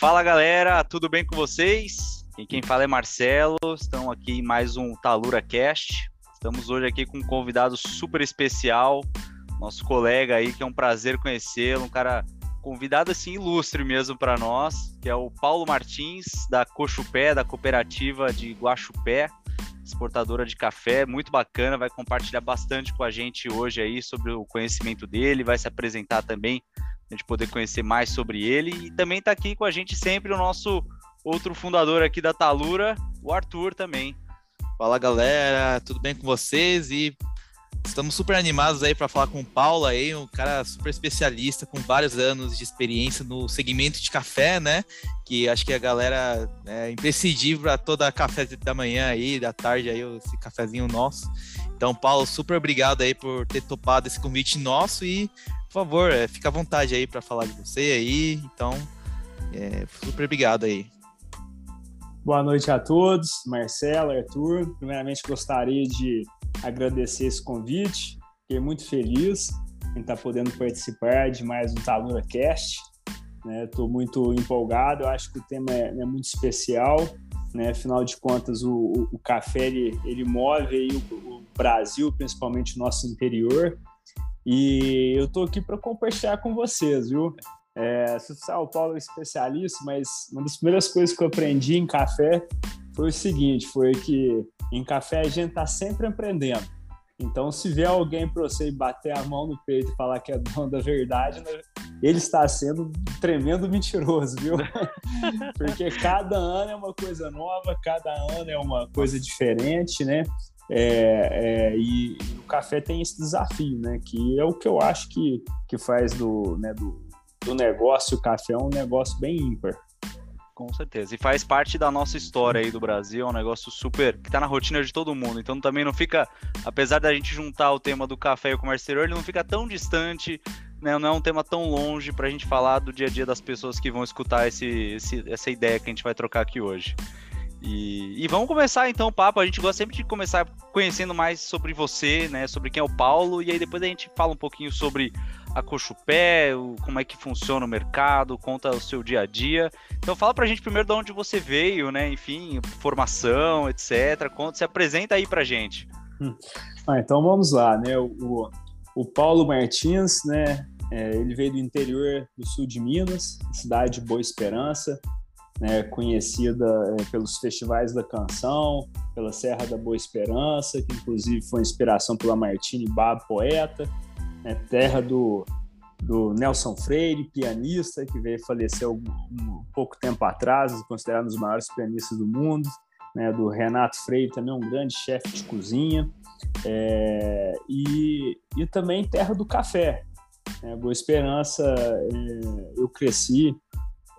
Fala galera, tudo bem com vocês? E quem fala é Marcelo, estamos aqui em mais um Talura Cast. Estamos hoje aqui com um convidado super especial, nosso colega aí, que é um prazer conhecê-lo, um cara convidado assim ilustre mesmo para nós, que é o Paulo Martins, da Cochupé, da cooperativa de Guaxupé, exportadora de café, muito bacana, vai compartilhar bastante com a gente hoje aí sobre o conhecimento dele, vai se apresentar também, a gente poder conhecer mais sobre ele, e também está aqui com a gente sempre o nosso outro fundador aqui da Talura, o Arthur também. Fala galera, tudo bem com vocês? E Estamos super animados aí para falar com o Paulo aí, um cara super especialista com vários anos de experiência no segmento de café, né? Que acho que a galera é imprescindível para toda café da manhã aí, da tarde aí, esse cafezinho nosso. Então, Paulo, super obrigado aí por ter topado esse convite nosso e, por favor, é, fica à vontade aí para falar de você aí. Então, é, super obrigado aí. Boa noite a todos, Marcelo, Arthur. Primeiramente, gostaria de agradecer esse convite. Fiquei muito feliz em estar podendo participar de mais um Talura Cast. Estou né? muito empolgado, eu acho que o tema é, é muito especial. Né? Afinal de contas, o, o, o café ele, ele move aí o, o, Brasil, principalmente o nosso interior. E eu estou aqui para compartilhar com vocês, viu? É, o Paulo é especialista, mas uma das primeiras coisas que eu aprendi em café foi o seguinte, foi que em café a gente tá sempre aprendendo. Então, se vier alguém para você bater a mão no peito e falar que é dono da verdade, né, ele está sendo um tremendo mentiroso, viu? Porque cada ano é uma coisa nova, cada ano é uma coisa diferente, né? É, é, e, e, o café tem esse desafio, né? Que é o que eu acho que, que faz do, né, do, do negócio o café um negócio bem ímpar. Com certeza. E faz parte da nossa história aí do Brasil, é um negócio super que tá na rotina de todo mundo. Então também não fica, apesar da gente juntar o tema do café e o comércio exterior, ele não fica tão distante, né? Não é um tema tão longe para a gente falar do dia a dia das pessoas que vão escutar esse, esse, essa ideia que a gente vai trocar aqui hoje. E, e, vamos começar então o papo. A gente gosta sempre de começar conhecendo mais sobre você, né? Sobre quem é o Paulo, e aí depois a gente fala um pouquinho sobre a Cochupé, o, como é que funciona o mercado, conta o seu dia a dia. Então fala pra gente primeiro de onde você veio, né? Enfim, formação, etc. Conta, se apresenta aí pra gente. Hum. Ah, então vamos lá, né? O, o Paulo Martins, né? É, ele veio do interior do sul de Minas, cidade de Boa Esperança né, conhecida é, pelos festivais da canção, pela Serra da Boa Esperança, que inclusive foi inspiração pela Martini Bab, poeta, né, terra do, do Nelson Freire, pianista, que veio falecer um, um pouco tempo atrás, considerado um dos maiores pianistas do mundo, né, do Renato Freire, também um grande chefe de cozinha, é, e, e também terra do café. Né, Boa Esperança, é, eu cresci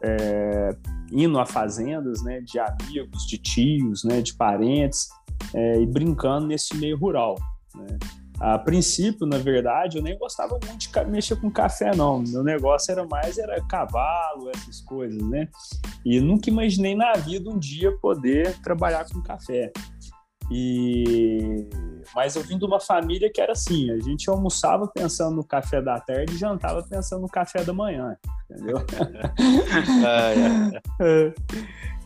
é, indo a fazendas, né, de amigos, de tios, né, de parentes, é, e brincando nesse meio rural. Né. A princípio, na verdade, eu nem gostava muito de mexer com café, não. Meu negócio era mais era cavalo, essas coisas, né? E nunca imaginei na vida um dia poder trabalhar com café. E mas eu vim de uma família que era assim, a gente almoçava pensando no café da tarde e jantava pensando no café da manhã, entendeu? é.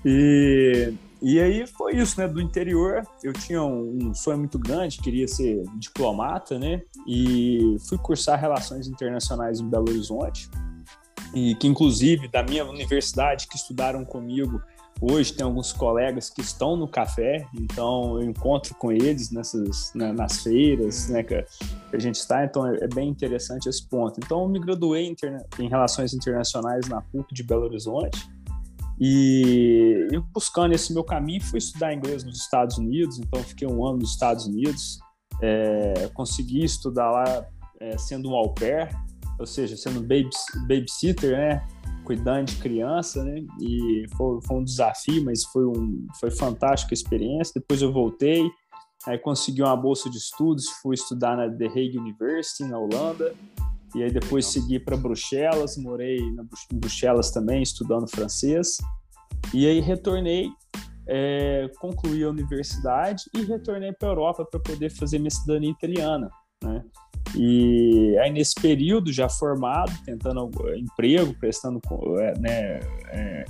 E, e aí foi isso, né? Do interior, eu tinha um, um sonho muito grande, queria ser diplomata, né? E fui cursar Relações Internacionais em Belo Horizonte, e que inclusive da minha universidade que estudaram comigo Hoje tem alguns colegas que estão no café, então eu encontro com eles nessas, né, nas feiras né, que a gente está, então é, é bem interessante esse ponto. Então eu me graduei em, Relações Internacionais na PUC de Belo Horizonte e, e buscando esse meu caminho fui estudar inglês nos Estados Unidos, então fiquei um ano nos Estados Unidos, é, consegui estudar lá é, sendo um au pair, ou seja, sendo babysitter, né? Cuidando de criança, né? E foi, foi um desafio, mas foi, um, foi fantástica a experiência. Depois eu voltei, aí consegui uma bolsa de estudos, fui estudar na The Hague University, na Holanda. E aí depois segui para Bruxelas, morei em Bruxelas também, estudando francês. E aí retornei, é, concluí a universidade e retornei para a Europa para poder fazer minha cidadania italiana, né? E aí, nesse período, já formado, tentando emprego, prestando, é, né, é,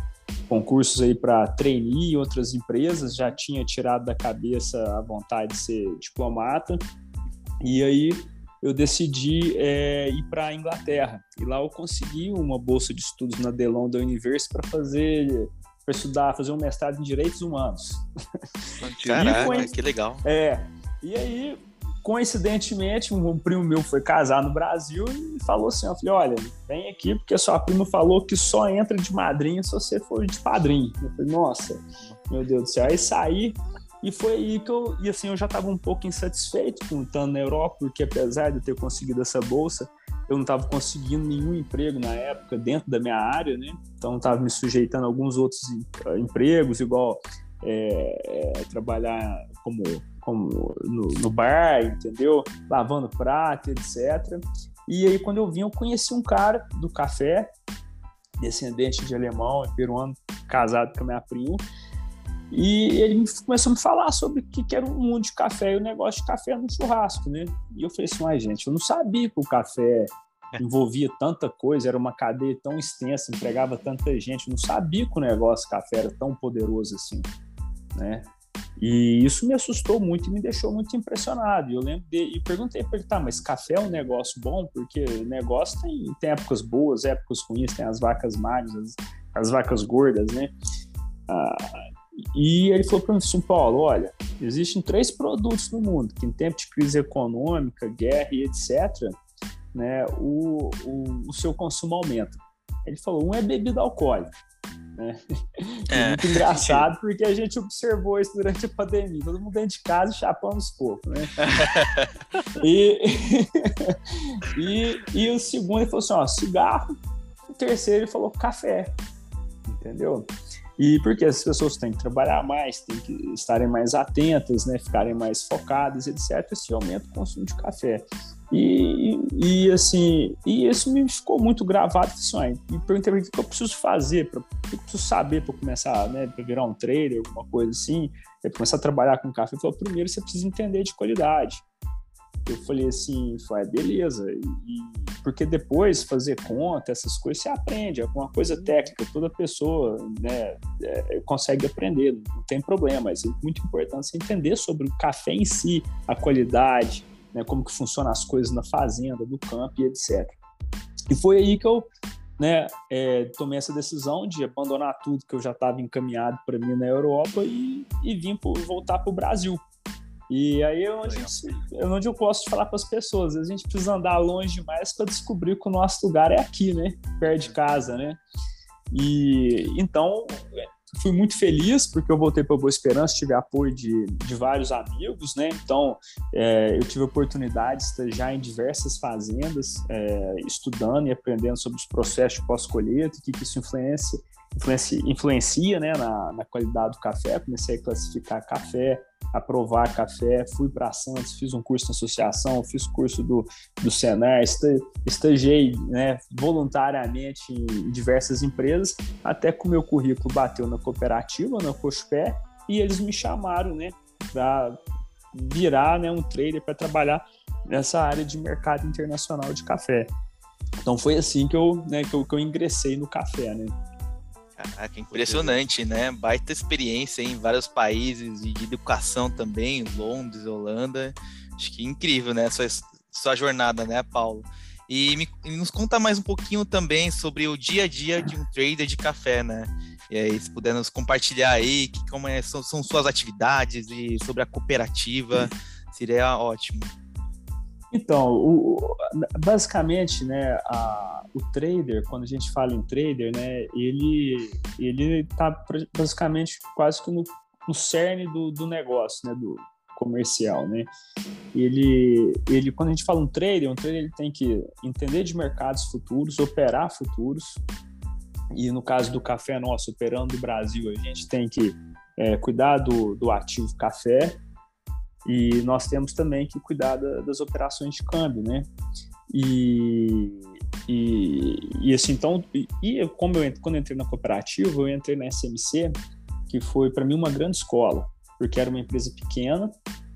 concursos aí para trainee em outras empresas, já tinha tirado da cabeça a vontade de ser diplomata. E aí eu decidi é, ir para a Inglaterra. E lá eu consegui uma bolsa de estudos na The London University para fazer para estudar, fazer um mestrado em direitos humanos. Caraca, foi, que legal. É. E aí, coincidentemente, um primo meu foi casar no Brasil e falou assim: eu falei, olha, vem aqui, porque sua prima falou que só entra de madrinha se você for de padrinho. Eu falei, nossa, meu Deus do céu. Aí saí, e foi aí que eu, e assim, eu já estava um pouco insatisfeito com estando na Europa, porque apesar de eu ter conseguido essa bolsa, eu não estava conseguindo nenhum emprego na época dentro da minha área, né? Então estava me sujeitando a alguns outros empregos, igual é, é, trabalhar como, como no, no, bar, entendeu? Lavando prato, etc. E aí quando eu vim, eu conheci um cara do café, descendente de alemão, peruano, casado com a minha prima, e ele começou a me falar sobre o que era o mundo de café e o negócio de café no churrasco, né? E eu falei assim, ai gente, eu não sabia que o café envolvia tanta coisa, era uma cadeia tão extensa, empregava tanta gente, eu não sabia que o negócio de café era tão poderoso assim, né? E isso me assustou muito e me deixou muito impressionado. Eu lembro de, e perguntei para ele, tá, mas café é um negócio bom? Porque negócio tem, tem épocas boas, épocas ruins, tem as vacas magras, as, as vacas gordas, né? Ah, e ele falou para mim assim, Paulo, olha, existem três produtos no mundo que em tempo de crise econômica, guerra e etc., né, o, o, o seu consumo aumenta. Ele falou, um é bebida alcoólica. Né? É. Muito engraçado, porque a gente observou isso durante a pandemia. Todo mundo dentro de casa chapando os poucos, né? e, e, e o segundo, ele falou assim, ó, cigarro. O terceiro, ele falou café. Entendeu? E porque as pessoas têm que trabalhar mais, têm que estarem mais atentas, né, ficarem mais focadas, etc. Esse aumenta o consumo de café. E, e assim, e isso me ficou muito gravado. Assim, e perguntei o que eu preciso fazer, pra, o que eu preciso saber para começar, né, para virar um trader, alguma coisa assim, para começar a trabalhar com café. Ele falou: primeiro você precisa entender de qualidade eu falei assim, foi é, beleza. E, porque depois fazer conta, essas coisas, você aprende, é uma coisa técnica, toda pessoa né, é, consegue aprender, não tem problema, mas é muito importante você entender sobre o café em si, a qualidade, né, como que funcionam as coisas na fazenda, do campo e etc. E foi aí que eu né, é, tomei essa decisão de abandonar tudo que eu já estava encaminhado para mim na Europa e, e vim por, voltar para o Brasil. E aí é onde, é onde eu posso falar para as pessoas. A gente precisa andar longe demais para descobrir que o nosso lugar é aqui, né? Perto de casa, né? E então fui muito feliz porque eu voltei para Boa Esperança, tive apoio de, de vários amigos, né? Então é, eu tive oportunidade de estagiar em diversas fazendas, é, estudando e aprendendo sobre os processos de pós-colheita, o que, que isso influencia, influencia, influencia né, na, na qualidade do café. Comecei a classificar café, aprovar café, fui para Santos, fiz um curso na associação, fiz curso do, do Senar, estagiei né, voluntariamente em diversas empresas, até que o meu currículo bateu na cooperativa, na Cochupé, e eles me chamaram né, para virar né, um trader para trabalhar nessa área de mercado internacional de café. Então foi assim que eu, né, que eu, que eu ingressei no café, né? Caraca, impressionante, né? Baita experiência em vários países e de educação também, Londres, Holanda. Acho que incrível, né? Sua, sua jornada, né, Paulo? E me, nos conta mais um pouquinho também sobre o dia a dia de um trader de café, né? E aí, se puder nos compartilhar aí que, como é, são, são suas atividades e sobre a cooperativa, seria ótimo. Então, o, basicamente, né, a, o trader, quando a gente fala em trader, né, ele ele está basicamente quase que no, no cerne do, do negócio, né, do comercial, né. Ele, ele, quando a gente fala um trader, um trader ele tem que entender de mercados futuros, operar futuros. E no caso do café nosso, operando no Brasil, a gente tem que é, cuidar do, do ativo café, e nós temos também que cuidar da, das operações de câmbio, né? E, e, e assim, então, e, e como eu quando eu entrei na cooperativa, eu entrei na SMC, que foi para mim uma grande escola, porque era uma empresa pequena,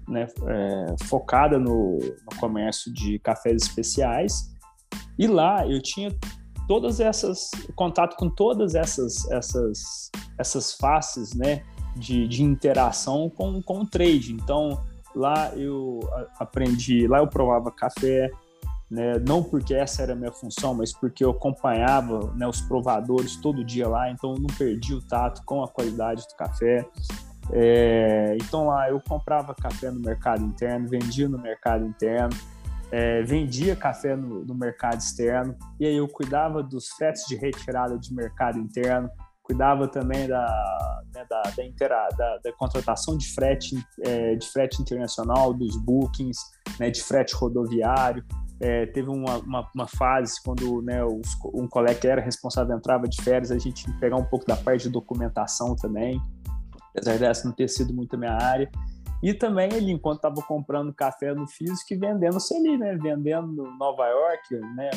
né, é, focada no, no comércio de cafés especiais, e lá eu tinha todas essas contato com todas essas essas essas faces, né, de, de interação com, com o trade. Então, lá eu aprendi, lá eu provava café, né, não porque essa era a minha função, mas porque eu acompanhava né, os provadores todo dia lá, então eu não perdi o tato com a qualidade do café. É, então lá eu comprava café no mercado interno, vendia no mercado interno, é, vendia café no, no, mercado externo, e aí eu cuidava dos fretes de retirada de mercado interno, cuidava também da, né, da, da, intera, da, da, contratação de frete, é, de frete internacional, dos bookings, né, de frete rodoviário. É, teve uma, uma, uma, fase quando né, os, um colega que era responsável entrava de férias, a gente tinha que pegar um pouco da parte de documentação também, apesar dessa não ter sido muito a minha área. E também ele, enquanto estava comprando café no físico e vendendo-se ali, né? Vendendo no Nova York, né?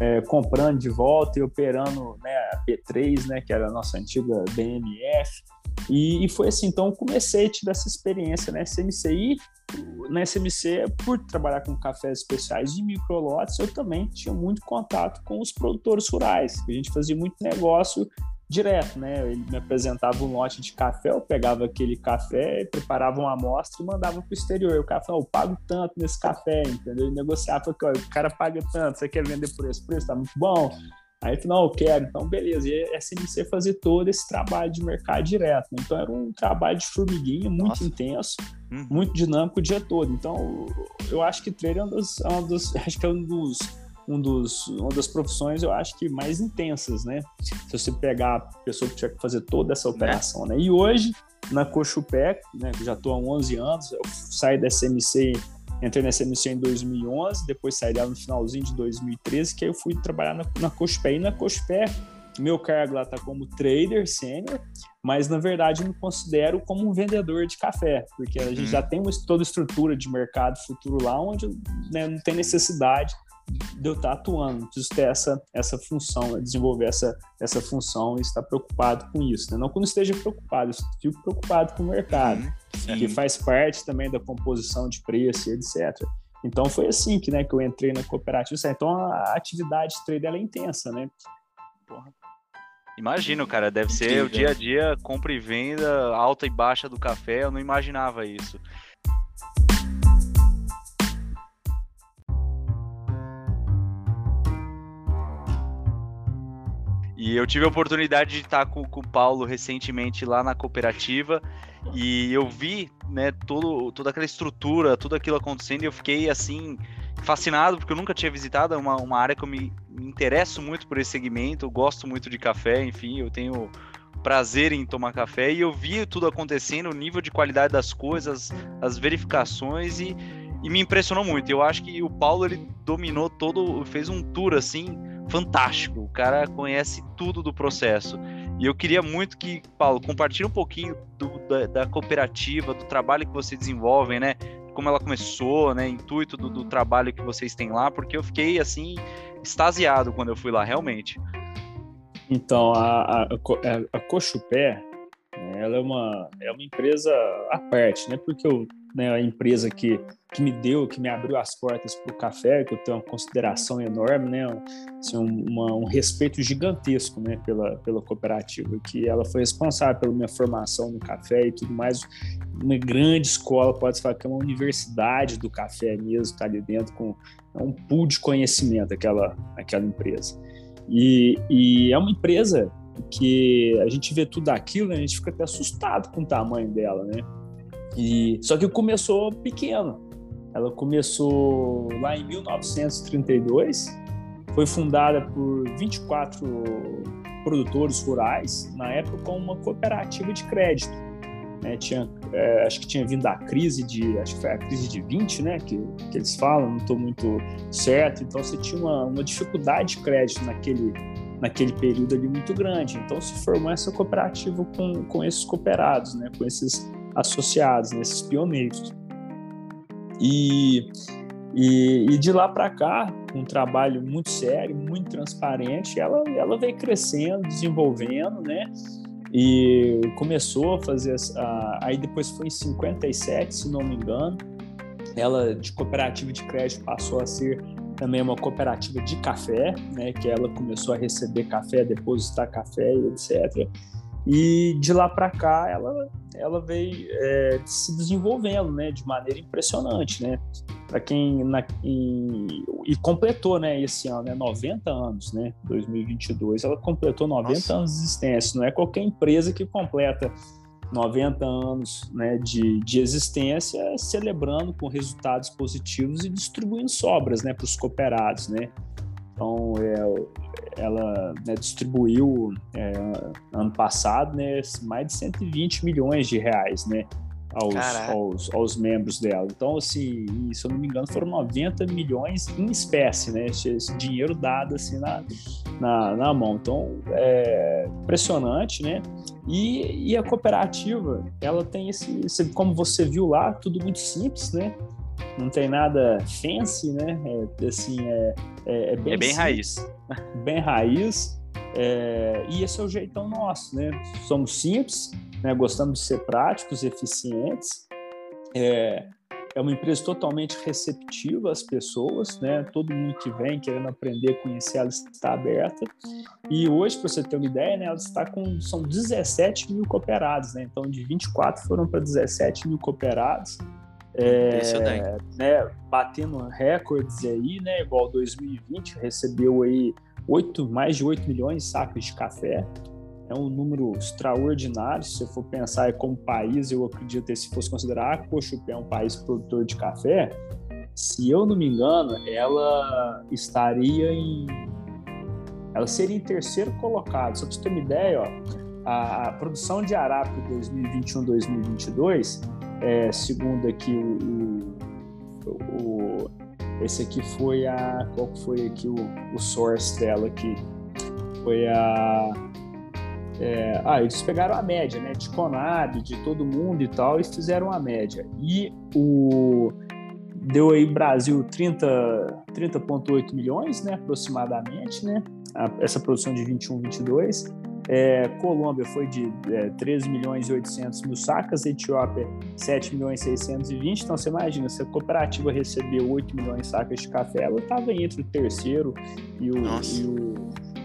É, comprando de volta e operando né, a P3, né? Que era a nossa antiga BMF. E, e foi assim, então comecei a ter essa experiência na SMC. E na SMC, por trabalhar com cafés especiais de microlotes, eu também tinha muito contato com os produtores rurais. A gente fazia muito negócio direto, né? Ele me apresentava um lote de café, eu pegava aquele café, preparava uma amostra e mandava para o exterior. O cara falava, eu pago tanto nesse café, entendeu? Ele negociava, o cara paga tanto, você quer vender por esse preço? Tá muito bom. Aí falou, não, eu quero, então beleza. E a SMC fazia todo esse trabalho de mercado direto. Né? Então era um trabalho de formiguinha muito Nossa. intenso, uhum. muito dinâmico o dia todo. Então eu acho que trader é um dos, é um dos acho que é um dos um dos, uma das profissões, eu acho que mais intensas, né? Se você pegar a pessoa que tinha que fazer toda essa operação, né? E hoje, na Cochupé, né, que já estou há 11 anos, eu saí da SMC, entrei na SMC em 2011, depois saí dela no finalzinho de 2013, que aí eu fui trabalhar na, na Cochupé. E na Cochupé, meu cargo lá está como trader sênior, mas na verdade eu me considero como um vendedor de café, porque a gente uhum. já tem uma, toda a estrutura de mercado futuro lá, onde né, não tem necessidade de eu estar atuando, preciso ter essa, essa função, né? desenvolver essa, essa função e estar preocupado com isso. Né? Não quando esteja preocupado, estou preocupado com o mercado, uhum, que faz parte também da composição de preço e etc. Então foi assim que, né, que eu entrei na cooperativa. Então a atividade de trade é intensa, né? Porra. Imagino, cara, deve ser o dia a dia, compra e venda, alta e baixa do café, eu não imaginava isso. E eu tive a oportunidade de estar com, com o Paulo recentemente lá na cooperativa. E eu vi, né, todo, toda aquela estrutura, tudo aquilo acontecendo. E eu fiquei assim fascinado porque eu nunca tinha visitado. Uma, uma área que eu me, me interesso muito por esse segmento, eu gosto muito de café, enfim, eu tenho prazer em tomar café. E eu vi tudo acontecendo, o nível de qualidade das coisas, as verificações e, e me impressionou muito. Eu acho que o Paulo ele dominou todo, fez um tour assim fantástico. O cara conhece tudo do processo. E eu queria muito que, Paulo, compartilhe um pouquinho do, da, da, cooperativa, do trabalho que vocês desenvolvem, né? Como ela começou, né? Intuito do, do trabalho que vocês têm lá, porque eu fiquei, assim, extasiado quando eu fui lá, realmente. Então, a, a, a, a Cochupé, né, ela é uma, é uma empresa à parte, né? Porque eu né, a empresa que, que me deu, que me abriu as portas para o café, que eu tenho uma consideração enorme, né, assim, um, uma, um respeito gigantesco né, pela, pela cooperativa, que ela foi responsável pela minha formação no café e tudo mais, uma grande escola, pode falar que é uma universidade do café mesmo, está ali dentro com é um pool de conhecimento aquela, aquela empresa. E, e é uma empresa que a gente vê tudo aquilo, né, a gente fica até assustado com o tamanho dela, né? E só que começou pequeno. Ela começou lá em 1932, foi fundada por 24 produtores rurais, na época com uma cooperativa de crédito. Né? Tinha, é, acho que tinha vindo a crise de, acho que foi a crise de 20, né? Que, que eles falam, não estou muito certo. Então você tinha uma, uma dificuldade de crédito naquele, naquele período ali muito grande. Então se formou essa cooperativa com, com esses cooperados, né? Com esses associados, nesses pioneiros. E, e, e de lá para cá, um trabalho muito sério, muito transparente, ela, ela veio crescendo, desenvolvendo, né? E começou a fazer. A, aí depois foi em 57, se não me engano. Ela, de cooperativa de crédito, passou a ser também uma cooperativa de café, né, que ela começou a receber café, depositar café e etc. E de lá para cá ela, ela veio é, se desenvolvendo né, de maneira impressionante. Né? Para quem. Na, e, e, completou né, esse ano, né, 90 anos, né? 2022. Ela completou 90 Nossa. anos de existência. Não é qualquer empresa que completa 90 anos né, de, de existência, celebrando com resultados positivos e distribuindo sobras né, para os cooperados. Né? Então, é, ela né, distribuiu é, ano passado né, mais de 120 milhões de reais né, aos, aos, aos, membros dela. Então, assim, se eu não me engano, foram 90 milhões em espécie, né? Esse, esse dinheiro dado assim na, na, na, mão. Então, é impressionante, né? E, e a cooperativa, ela tem esse, esse, como você viu lá, tudo muito simples, né? Não tem nada fancy, né? É, assim, é, é, é bem, é bem simples, raiz. Bem raiz. É, e esse é o jeitão nosso, né? Somos simples, né? gostamos de ser práticos, eficientes. É, é uma empresa totalmente receptiva às pessoas, né? Todo mundo que vem querendo aprender, conhecer, ela está aberta. E hoje, para você ter uma ideia, né, ela está com são 17 mil cooperados, né? Então, de 24 foram para 17 mil cooperados. É, né, batendo recordes aí, né? Igual 2020 recebeu aí 8, mais de 8 milhões de sacos de café é um número extraordinário. Se você for pensar como país, eu acredito que se fosse considerar a Cochupé um país produtor de café, se eu não me engano, ela estaria em. Ela seria em terceiro colocado. Só para você ter uma ideia, ó, a, a produção de Arábica 2021-2022, é, segundo aqui o, o, esse aqui foi a qual foi aqui o, o source dela aqui foi a é, ah, eles pegaram a média, né, de Conab, de todo mundo e tal, e fizeram a média. E o deu aí Brasil 30 30.8 milhões, né, aproximadamente, né, a, essa produção de 21, 22. É, Colômbia foi de é, 13 milhões e 800 mil sacas, Etiópia 7 milhões e 620. Então você imagina, se a cooperativa recebeu 8 milhões de sacas de café, ela estava entre o terceiro e o, e o,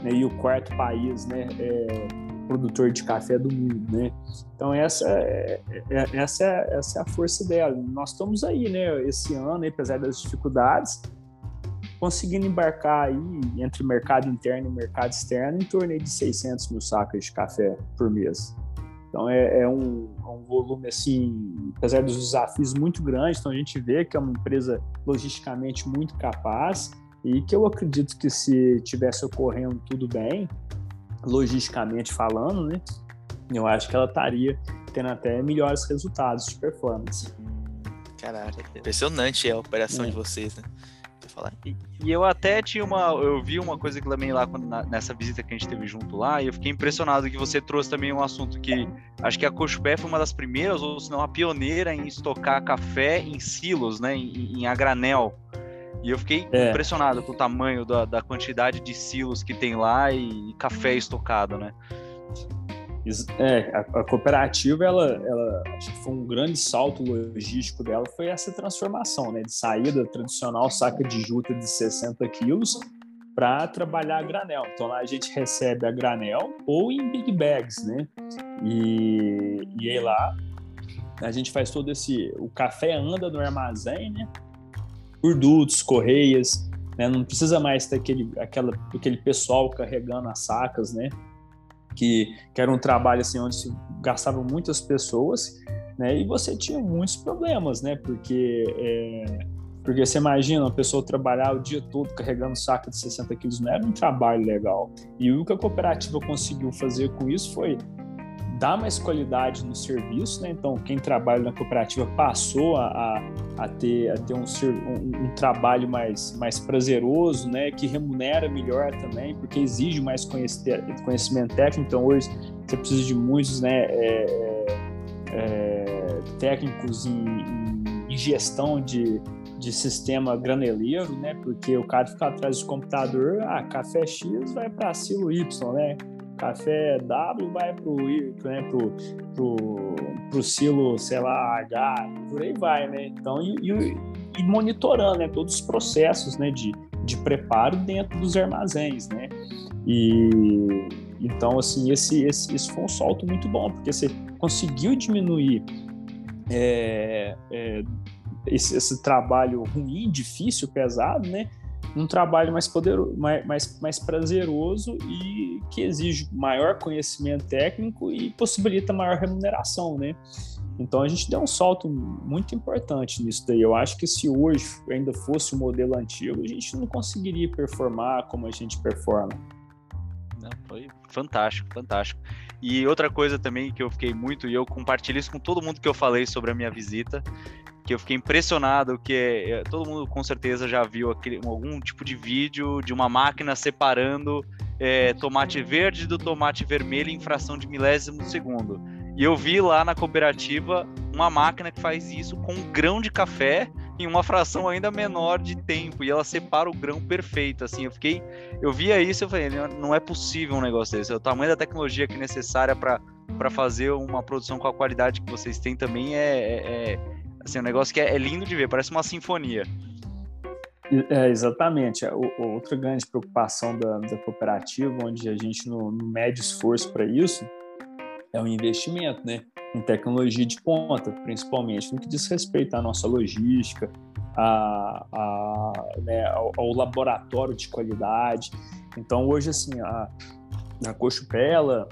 né, e o quarto país, né? É, produtor de café do mundo, né? Então essa é, é, essa é, essa é a força dela. Nós estamos aí, né? Esse ano, apesar das dificuldades, conseguindo embarcar aí entre mercado interno e mercado externo em torno de 600 mil sacas de café por mês. Então é, é um, é um, volume assim, apesar dos desafios muito grandes, então a gente vê que é uma empresa logisticamente muito capaz e que eu acredito que se tivesse ocorrendo tudo bem, logisticamente falando, né? Eu acho que ela estaria tendo até melhores resultados de performance. Caraca, impressionante a operação é. de vocês, né? Falar. E, e, eu até tinha uma. Eu vi uma coisa que também lá quando, na, nessa visita que a gente teve junto lá, e eu fiquei impressionado que você trouxe também um assunto que acho que a Cochupé foi uma das primeiras, ou se não a pioneira em estocar café em silos, né? Em, em a granel. E eu fiquei é. impressionado com o tamanho da, da, quantidade de silos que tem lá e, e café estocado, né? É, a, a, cooperativa, ela, ela, acho que foi um grande salto logístico dela, foi essa transformação, né? De sair da tradicional saca de juta de 60 quilos para trabalhar a granel. Então lá a gente recebe a granel ou em big bags, né? E, e aí lá a gente faz todo esse. O café anda no armazém, né? por correias, né? Não precisa mais ter aquele, aquela, aquele pessoal carregando as sacas, né? Que, que era um trabalho assim onde se gastavam muitas pessoas, né? E você tinha muitos problemas, né? Porque é, porque você imagina uma pessoa trabalhar o dia todo carregando saco de 60 quilos, não era um trabalho legal. E o que a cooperativa conseguiu fazer com isso foi dá mais qualidade no serviço, né? Então, quem trabalha na cooperativa passou a, a, ter, a ter um, um, um, trabalho mais, mais prazeroso, né? Que remunera melhor também, porque exige mais conhecimento técnico. Então, hoje você precisa de muitos, né? É, é, é técnicos em, em, gestão de, de sistema graneleiro, né? Porque o cara fica atrás do computador, ah, café X vai para silo Y, né? Café W vai pro, né, pro, pro, pro silo, sei lá, H, por aí vai, né? Então, e, e, e monitorando né, todos os processos né, de de preparo dentro dos armazéns, né? E então, assim, esse, esse, isso foi um salto muito bom, porque você conseguiu diminuir é, é, esse, esse, trabalho ruim, difícil, pesado, né? Um trabalho mais poderoso, mais, mais, mais prazeroso e que exige maior conhecimento técnico e possibilita maior remuneração, né? Então a gente deu um salto muito importante nisso daí. Eu acho que se hoje ainda fosse o modelo antigo, a gente não conseguiria performar como a gente performa. Não, foi fantástico, fantástico. E outra coisa também que eu fiquei muito, e eu compartilho isso com todo mundo que eu falei sobre a minha visita, que eu fiquei impressionado, que é, é todo mundo com certeza já viu aquele, algum tipo de vídeo de uma máquina separando é, tomate verde do tomate vermelho em fração de milésimo de segundo. E eu vi lá na cooperativa uma máquina que faz isso com um grão de café em uma fração ainda menor de tempo e ela separa o grão perfeito. Assim, eu fiquei, eu via isso, eu falei, não é possível um negócio desse. O tamanho da tecnologia que é necessária para para fazer uma produção com a qualidade que vocês têm também é, é, é assim, um negócio que é, é, lindo de ver, parece uma sinfonia. É, exatamente. O, outra grande preocupação da, da cooperativa, onde a gente não, não mede esforço para isso, é o investimento, né? Em tecnologia de ponta, principalmente no que diz respeito à nossa logística, a, a, né, ao, ao, laboratório de qualidade. Então, hoje, assim, a, a Cochupela,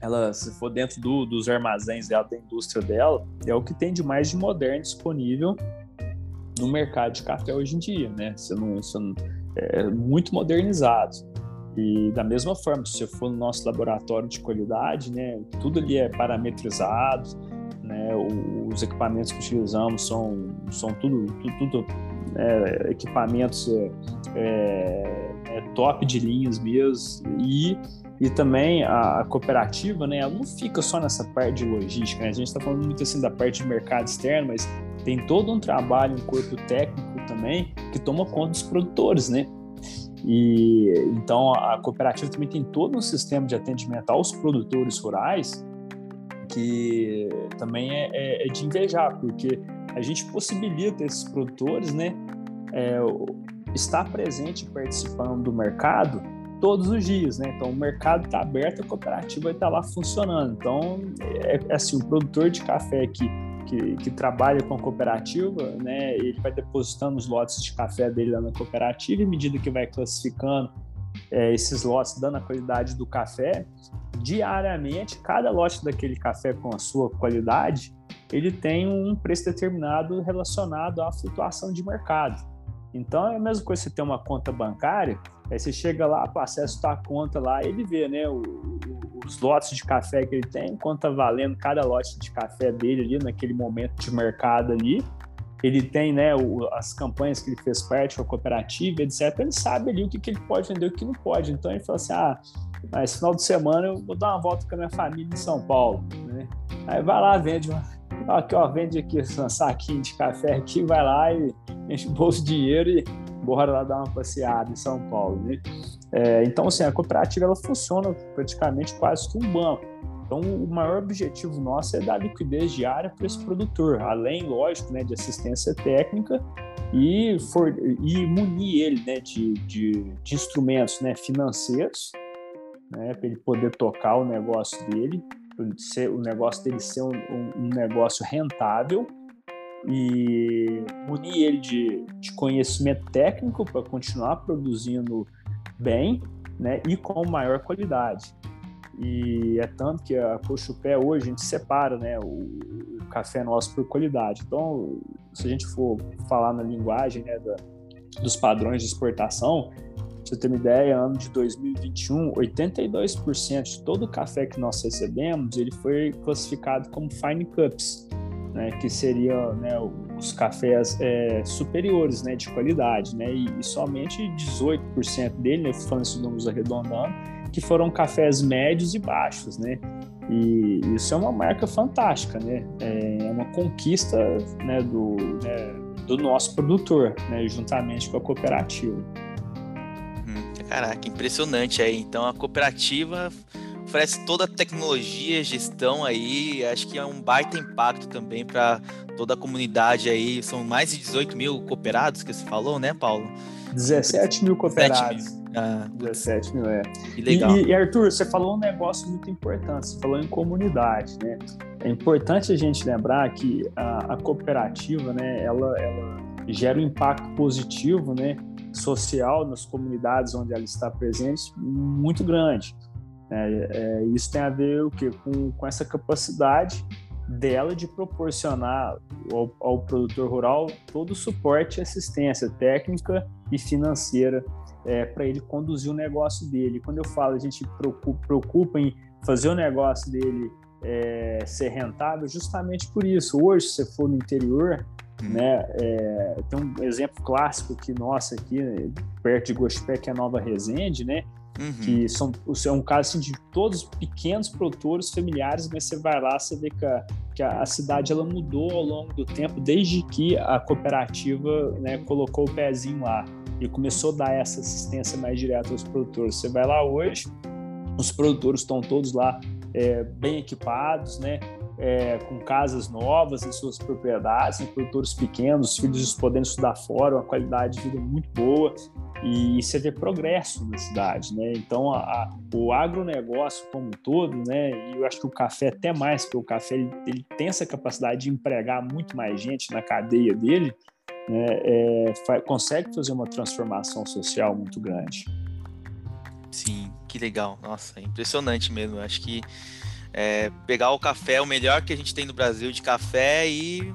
ela, se for dentro do, dos armazéns dela, da indústria dela, é o que tem de mais de moderno disponível no mercado de café hoje em dia, né? Você não, você não, é muito modernizado. E da mesma forma, se você for no nosso laboratório de qualidade, né, tudo ali é parametrizado, né, os equipamentos que utilizamos são, são tudo, tudo, tudo é, equipamentos é, é, é top de linhas mesmo e e também a, cooperativa, né, ela não fica só nessa parte de logística, né? a gente está falando muito assim da parte de mercado externo, mas tem todo um trabalho, um corpo técnico também que toma conta dos produtores, né? E então a cooperativa também tem todo um sistema de atendimento aos produtores rurais que também é, é, é de invejar, porque a gente possibilita esses produtores, né, é, estar presente participando do mercado todos os dias, né? Então o mercado está aberto, a cooperativa vai estar tá lá funcionando. Então é, é assim, o produtor de café que que, que, trabalha com a cooperativa, né, ele vai depositando os lotes de café dele lá na cooperativa, e à medida que vai classificando é, esses lotes, dando a qualidade do café, diariamente, cada lote daquele café com a sua qualidade, ele tem um preço determinado relacionado à flutuação de mercado. Então é a mesma coisa você ter uma conta bancária, aí você chega lá, acessa a conta lá, ele vê, né, o, o, os lotes de café que ele tem, quanto tá valendo cada lote de café dele ali naquele momento de mercado ali. Ele tem, né, o, as campanhas que ele fez parte com a cooperativa, etc. Ele sabe ali o que, que ele pode vender e o que não pode. Então ele fala assim: ah, esse final de semana eu vou dar uma volta com a minha família em São Paulo, né? Aí vai lá, vende uma, aqui, ó, vende aqui um saquinho de café aqui, vai lá e enche o bolso de dinheiro e bora lá dar uma passeada em São Paulo, né? É, então, assim, a cooperativa ela funciona praticamente quase que um banco. Então, o maior objetivo nosso é dar liquidez diária para esse produtor, além, lógico, né, de assistência técnica e, for, e munir ele né, de, de, de instrumentos né, financeiros, né, para ele poder tocar o negócio dele, ser, o negócio dele ser um, um negócio rentável e munir ele de, de conhecimento técnico para continuar produzindo bem né, e com maior qualidade. E é tanto que a Cochupé hoje a gente separa né, o, o, café nosso por qualidade. Então, se a gente for falar na linguagem né, da, dos padrões de exportação, você ter uma ideia, ano de 2021, 82% de todo o café que nós recebemos, ele foi classificado como fine cups, né, que seria né, os cafés é, superiores, né, de qualidade, né, e, e somente 18% dele, né, falando esses números arredondando, que foram cafés médios e baixos, né, e isso é uma marca fantástica, né, é uma conquista, né, do, né, do nosso produtor, né, juntamente com a cooperativa. Caraca, impressionante aí. Então a cooperativa oferece toda a tecnologia, gestão aí, acho que é um baita impacto também para toda a comunidade aí. São mais de 18 mil cooperados que você falou, né, Paulo? 17 mil cooperados. 17 mil. Ah, 17 mil, é. que legal. E, e, Arthur, você falou um negócio muito importante, você falou em comunidade, né? É importante a gente lembrar que a, a cooperativa, né, ela, ela gera um impacto positivo, né, social nas comunidades onde ela está presente muito grande. É, é, isso tem a ver o quê? Com, com essa capacidade dela de proporcionar ao, ao, produtor rural todo o suporte e assistência técnica e financeira é, para ele conduzir o negócio dele. Quando eu falo a gente preocupa, preocupa em fazer o negócio dele é, ser rentável, justamente por isso. Hoje, se você for no interior, hum. né, é, tem um exemplo clássico que nossa aqui perto de Gospé, que é a Nova Resende, né? Uhum. Que são, é um caso assim, de todos pequenos produtores familiares, mas você vai lá, você vê que a, que a, cidade ela mudou ao longo do tempo, desde que a cooperativa né, colocou o pezinho lá e começou a dar essa assistência mais direta aos produtores. Você vai lá hoje, os produtores estão todos lá é, bem equipados, né? É, com casas novas em suas propriedades, em produtores pequenos, os filhos podendo estudar fora, uma qualidade de vida muito boa e você vê progresso na cidade, né? Então, a, a, o agronegócio como um todo, né? E eu acho que o café até mais, porque o café ele, ele tem essa capacidade de empregar muito mais gente na cadeia dele, né? É, consegue fazer uma transformação social muito grande. Sim, que legal. Nossa, é impressionante mesmo. Acho que é, pegar o café, o melhor que a gente tem no Brasil de café e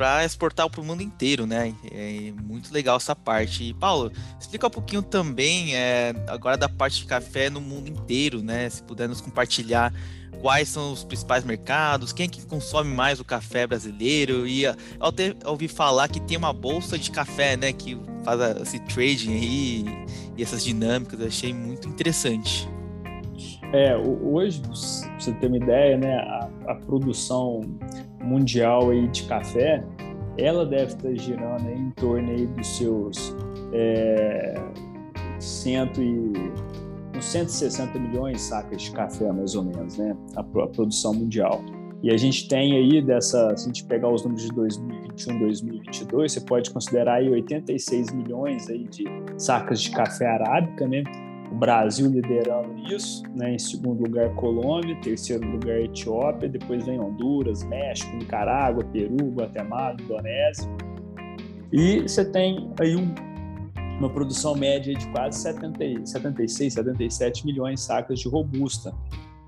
para exportar para o mundo inteiro, né? É muito legal essa parte. E, Paulo, explica um pouquinho também é, agora da parte de café no mundo inteiro, né? Se puder nos compartilhar quais são os principais mercados, quem é que consome mais o café brasileiro. E eu até ouvi falar que tem uma bolsa de café, né? Que faz esse trading aí e essas dinâmicas. Eu achei muito interessante. É, hoje, pra você ter uma ideia, né, a, a produção mundial aí de café, ela deve estar girando aí em torno aí dos seus é, cento e, uns 160 milhões de sacas de café, mais ou menos, né, a, a produção mundial. E a gente tem aí dessa, se a gente pegar os números de 2021, 2022, você pode considerar aí 86 milhões aí de sacas de café arábica, né? O Brasil liderando isso, né? em segundo lugar Colômbia, terceiro lugar Etiópia, depois vem Honduras, México, Nicarágua, Peru, Guatemala, Indonésia. E você tem aí um, uma produção média de quase 70, 76, 77 milhões de sacas de robusta.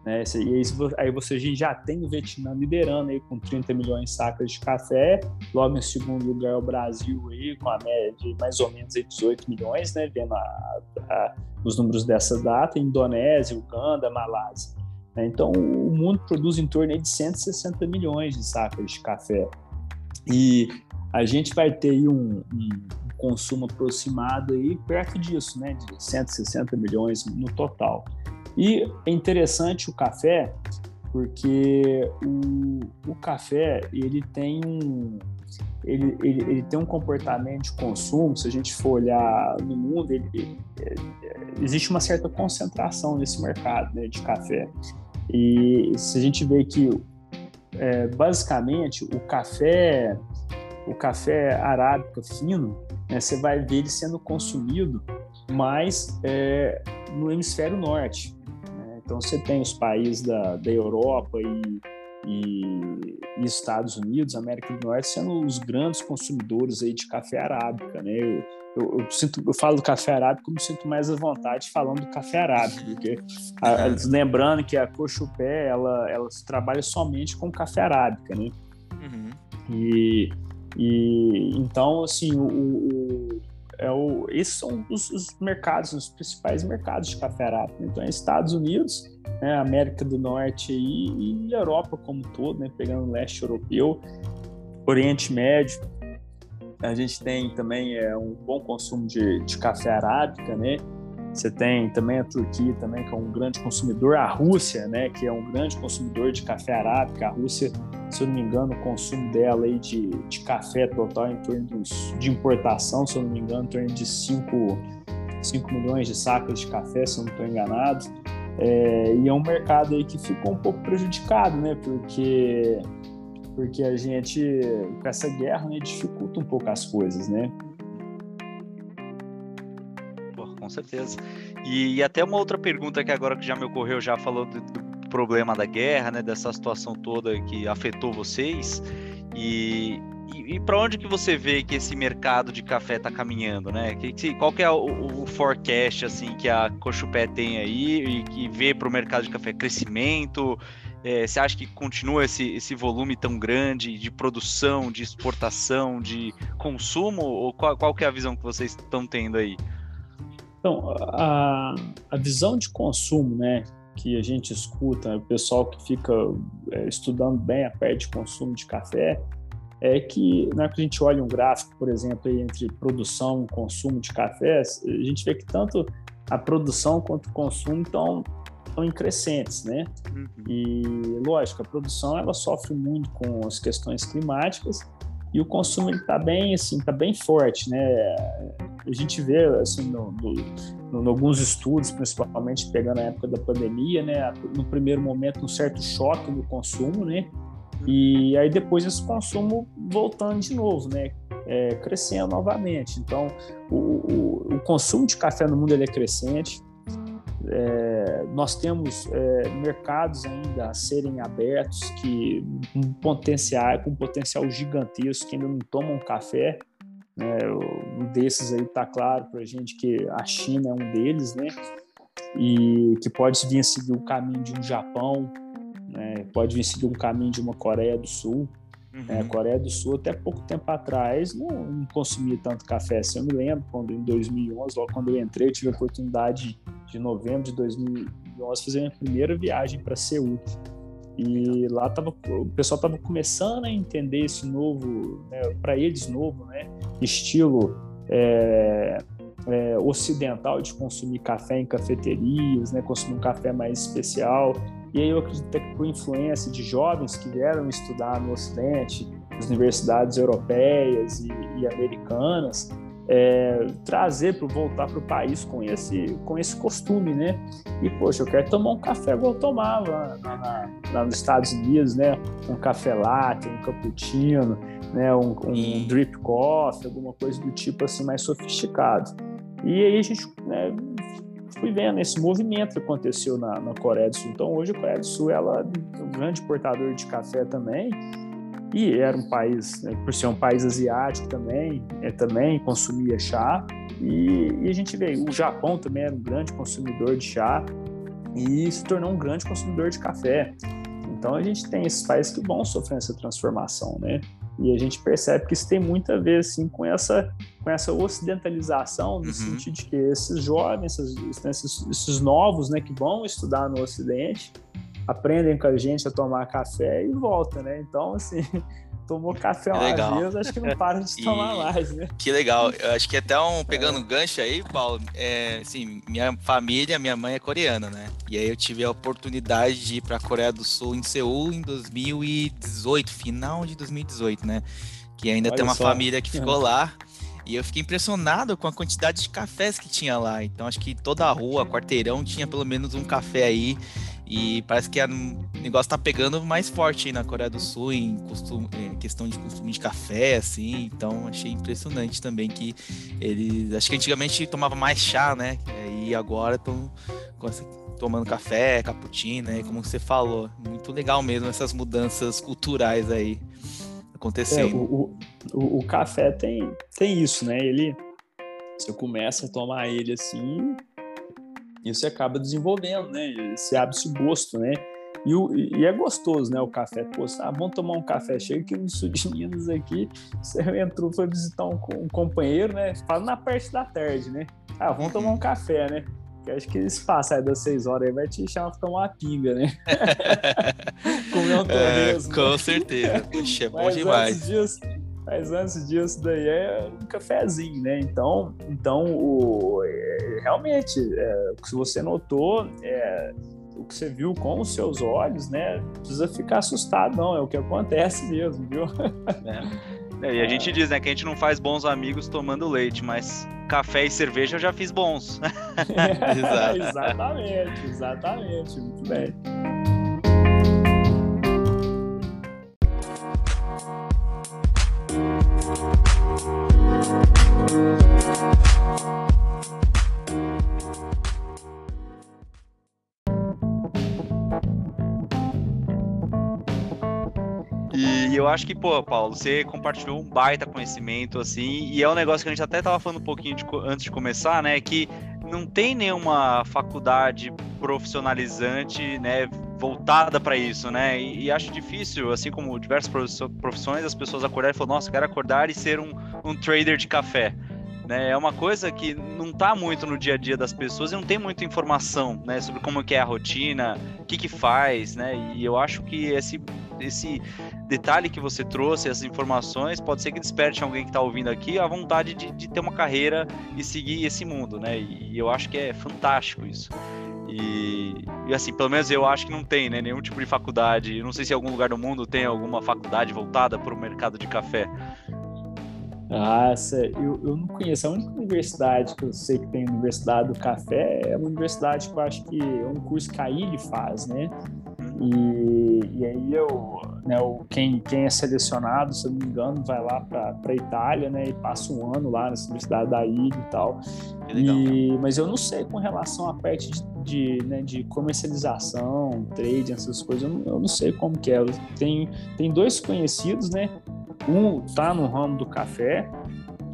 Né? E aí, aí você já tem o Vietnã liderando aí com 30 milhões de sacas de café, logo em segundo lugar o Brasil aí com a média de mais ou menos 18 milhões, né? vendo a, a, os números dessa data, Indonésia, Uganda, Malásia. Né? Então o mundo produz em torno de 160 milhões de sacas de café. E a gente vai ter um, um consumo aproximado aí perto disso, né? de 160 milhões no total. E é interessante o café, porque o, o café ele tem um ele, ele, ele, tem um comportamento de consumo, se a gente for olhar no mundo, ele, ele, existe uma certa concentração nesse mercado né, de café. E se a gente vê que, é, basicamente, o café, o café arábica fino, né, você vai ver ele sendo consumido mais é, no hemisfério norte. Então você tem os países da, da Europa e, e, e, Estados Unidos, América do Norte, sendo os grandes consumidores aí de café arábica, né? Eu, eu, eu, sinto, eu falo do café arábico como sinto mais à vontade falando do café arábico, porque a, a, lembrando que a Cochupé, ela, ela trabalha somente com café arábica, né? Uhum. E, e então, assim, o, o é o, esses são os, os, mercados, os principais mercados de café arábica. Então, é Estados Unidos, né, América do Norte e, e Europa como um todo, né, pegando o leste europeu, Oriente Médio. A gente tem também é, um bom consumo de, de café arábica, né? Você tem também a Turquia, também, que é um grande consumidor, a Rússia, né, que é um grande consumidor de café arábica. A Rússia, se eu não me engano, o consumo dela aí de, de café total em torno dos, de importação, se eu não me engano, em torno de 5, 5 milhões de sacas de café, se eu não estou enganado. É, e é um mercado aí que ficou um pouco prejudicado, né, porque porque a gente com essa guerra né, dificulta um pouco as coisas, né? Certeza. E, e, até uma outra pergunta que agora que já me ocorreu, já falou do, do problema da guerra, né, dessa situação toda que afetou vocês. E, e, e para onde que você vê que esse mercado de café está caminhando, né? Que, qual que é o, o, forecast assim que a Cochupé tem aí e que vê para o mercado de café crescimento? É, você acha que continua esse, esse volume tão grande de produção, de exportação, de consumo? Ou qual, qual que é a visão que vocês estão tendo aí? Então, a, a visão de consumo, né, que a gente escuta, o pessoal que fica é, estudando bem a parte de consumo de café, é que na hora que a gente olha um gráfico, por exemplo, entre produção e consumo de cafés, a gente vê que tanto a produção quanto o consumo estão estão em crescentes, né? Uhum. E lógico, a produção ela sofre muito com as questões climáticas e o consumo está bem assim, tá bem forte, né? A gente vê assim no, no, no, alguns estudos, principalmente pegando a época da pandemia, né? No primeiro momento um certo choque no consumo, né? E aí depois esse consumo voltando de novo, né? É, crescendo novamente. Então, o, o, o, consumo de café no mundo ele é crescente. É, nós temos é, mercados ainda a serem abertos que com potencial, com potencial gigantesco que ainda não tomam café. Né? Um desses aí está claro para a gente que a China é um deles, né? E que pode vir a seguir o caminho de um Japão, né? pode vir seguir um caminho de uma Coreia do Sul. Uhum. É, a Coreia do Sul, até pouco tempo atrás, não, não, consumia tanto café. Assim, eu me lembro quando em 2011, logo quando eu entrei, eu tive a oportunidade de novembro de 2011 fazer minha primeira viagem para Seul. E lá tava, o pessoal estava começando a entender esse novo, né, para eles novo, né, estilo é, é, ocidental de consumir café em cafeterias, né, consumir um café mais especial. E aí eu acredito que por influência de jovens que vieram estudar no Ocidente, nas universidades europeias e, e americanas, é, trazer para voltar para o país com esse com esse costume, né? E poxa, eu quero tomar um café igual eu tomava lá, lá, lá nos Estados Unidos, né? Um café latte, um cappuccino, né? Um, um drip coffee, alguma coisa do tipo assim mais sofisticado. E aí a gente né, fui vendo esse movimento que aconteceu na, na, Coreia do Sul. Então, hoje a Coreia do Sul ela é um grande portador de café também. E era um país, né, por ser um país asiático também, é, também consumia chá. E, e, a gente vê, o Japão também era um grande consumidor de chá e se tornou um grande consumidor de café. Então a gente tem esses países que vão sofrer essa transformação, né? E a gente percebe que isso tem muito a ver assim, com, essa, com essa ocidentalização, no uhum. sentido de que esses jovens, esses, esses, esses, novos né, que vão estudar no Ocidente, aprendem com a gente a tomar café e voltam, né? Então, assim, tomou café uma legal. vez, acho que não para de e... tomar mais, né? Que legal. Eu acho que até um pegando é. gancho aí, Paulo, é, assim, minha família, minha mãe é coreana, né? E aí eu tive a oportunidade de ir para a Coreia do Sul em Seul em 2018, final de 2018, né? Que ainda Olha tem uma só. família que ficou lá. E eu fiquei impressionado com a quantidade de cafés que tinha lá. Então acho que toda a rua, quarteirão, tinha pelo menos um café aí. E parece que o negócio tá pegando mais forte aí na Coreia do Sul em, costume, questão de costume de café, assim. Então achei impressionante também que eles. Acho que antigamente tomava mais chá, né? E agora estão tomando café, cappuccino, né? Como você falou. Muito legal mesmo essas mudanças culturais aí acontecendo. É, o, o, o, café tem, tem isso, né? Ele. Você começa a tomar ele assim, e você acaba desenvolvendo, né? Você abre esse gosto, né? E, o, e, é gostoso, né? O café. Pô, ah, vamos tomar um café. Chega aqui no sul de Minas aqui, você entrou, foi visitar um, um companheiro, né? Fala na parte da tarde, né? Ah, vamos tomar um café, né? Que acho que esse passar das seis horas aí vai te chamar pra tomar uma pinga, né? Comer um torresmo. É, com certeza. Puxa, é bom Mas demais. Antes disso, mas antes disso daí é um cafezinho, né? Então, então o, é, realmente, é, se você notou, é, o que você viu com os seus olhos, né? Precisa ficar assustado, não. É o que acontece mesmo, viu? É. e a gente diz, né, que a gente não faz bons amigos tomando leite, mas café e cerveja eu já fiz bons. exatamente, exatamente. Muito bem. Acho que, pô, Paulo, você compartilhou um baita conhecimento, assim, e é um negócio que a gente até tava falando um pouquinho de, antes de começar, né? Que não tem nenhuma faculdade profissionalizante, né, voltada para isso, né? E, e, acho difícil, assim como diversas profissões, as pessoas acordarem e falar, nossa, quero acordar e ser um, um trader de café. Né, é uma coisa que não está muito no dia a dia das pessoas e não tem muita informação né, sobre como que é a rotina, o que, que faz, né? E eu acho que esse, esse detalhe que você trouxe, essas informações, pode ser que desperte alguém que está ouvindo aqui a vontade de, de, ter uma carreira e seguir esse mundo, né? E, e eu acho que é fantástico isso. E, e, assim, pelo menos eu acho que não tem, né? Nenhum tipo de faculdade. Não sei se em algum lugar do mundo tem alguma faculdade voltada para o mercado de café. Nossa, eu, eu não conheço. A única universidade que eu sei que tem Universidade do Café é uma universidade que eu acho que é um curso que a ILE faz, né? E, e aí eu, né, o, quem, quem é selecionado, se eu não me engano, vai lá para a Itália, né, e passa um ano lá na Universidade da ilha e tal. E, mas eu não sei com relação à parte de, de, né, de comercialização, trade, essas coisas, eu não, eu não sei como que é. Tem, tem dois conhecidos, né? Um tá no ramo do café,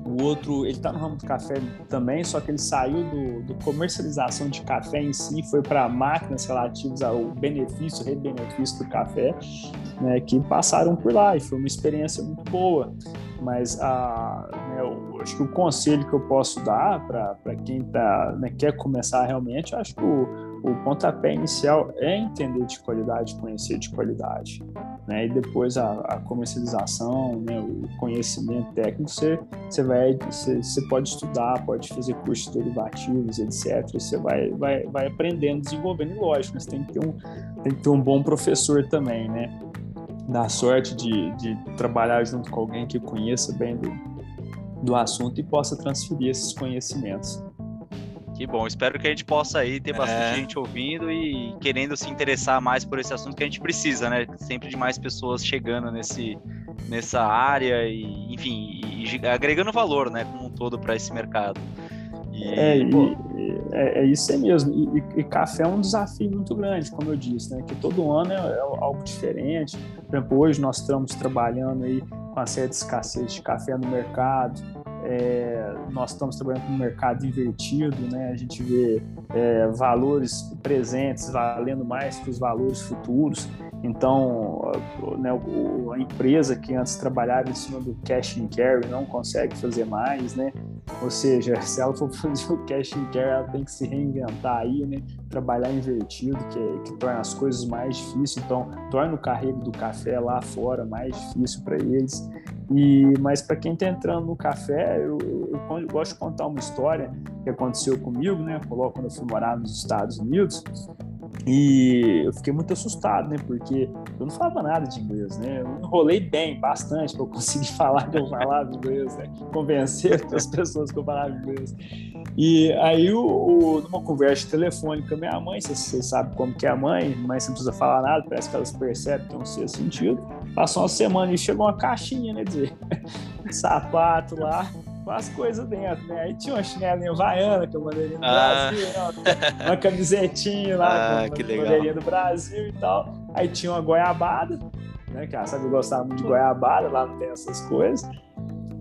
o outro, ele está no ramo do café também, só que ele saiu do, do comercialização de café em si, foi para máquinas relativas ao benefício, rebenefício do café, né, que passaram por lá e foi uma experiência muito boa. Mas a, né, eu acho que o conselho que eu posso dar para quem tá, né, quer começar realmente, acho que o, o pontapé inicial é entender de qualidade, conhecer de qualidade. Né? E depois a, a comercialização, né? o conhecimento técnico, você, você, vai, você, você pode estudar, pode fazer cursos derivativos, etc. Você vai, vai, vai aprendendo, desenvolvendo. E lógico, você tem que ter um, tem que ter um bom professor também, né? Dar sorte de, de trabalhar junto com alguém que conheça bem do, do assunto e possa transferir esses conhecimentos. Que bom, espero que a gente possa aí ter bastante é. gente ouvindo e querendo se interessar mais por esse assunto que a gente precisa, né? Sempre de mais pessoas chegando nesse, nessa área e, enfim, e, agregando valor, né, como um todo para esse mercado. E, é, e, é, é, isso aí mesmo. E, e, café é um desafio muito grande, como eu disse, né? Que todo ano é, é algo diferente. Por exemplo, hoje nós estamos trabalhando aí com a série de escassez de café no mercado é, nós estamos trabalhando com um mercado invertido, né? A gente vê é, valores presentes valendo mais que os valores futuros. Então, né, a empresa que antes trabalhava em cima do cash and carry não consegue fazer mais, né? Ou seja, se ela for fazer o cash and carry, ela tem que se reinventar aí, né? Trabalhar invertido, que, é, que torna as coisas mais difíceis. Então, torna o carrego do café lá fora mais difícil para eles. E, mas para quem está entrando no café, eu, eu, eu, gosto de contar uma história que aconteceu comigo, né? Quando eu fui morar nos Estados Unidos. E eu fiquei muito assustado, né? Porque eu não falava nada de inglês, né? Eu enrolei bem, bastante, para eu conseguir falar que eu falava inglês, né? Convencer as pessoas que eu falava inglês. E aí, o, o, numa conversa telefônica minha mãe, você, você sabe como que é a mãe, mas não precisa falar nada, parece que elas percebem um sexto sentido. Passou uma semana e chegou uma caixinha, né? De sapato lá, com as coisas dentro, né? Aí tinha uma chinelinha vaiana que eu mandei no ah. Brasil, né? uma camisetinha lá ah, com a bandeirinha do Brasil e tal. Aí tinha uma goiabada, né? Que ela sabe eu gostava muito de goiabada, lá não tem essas coisas.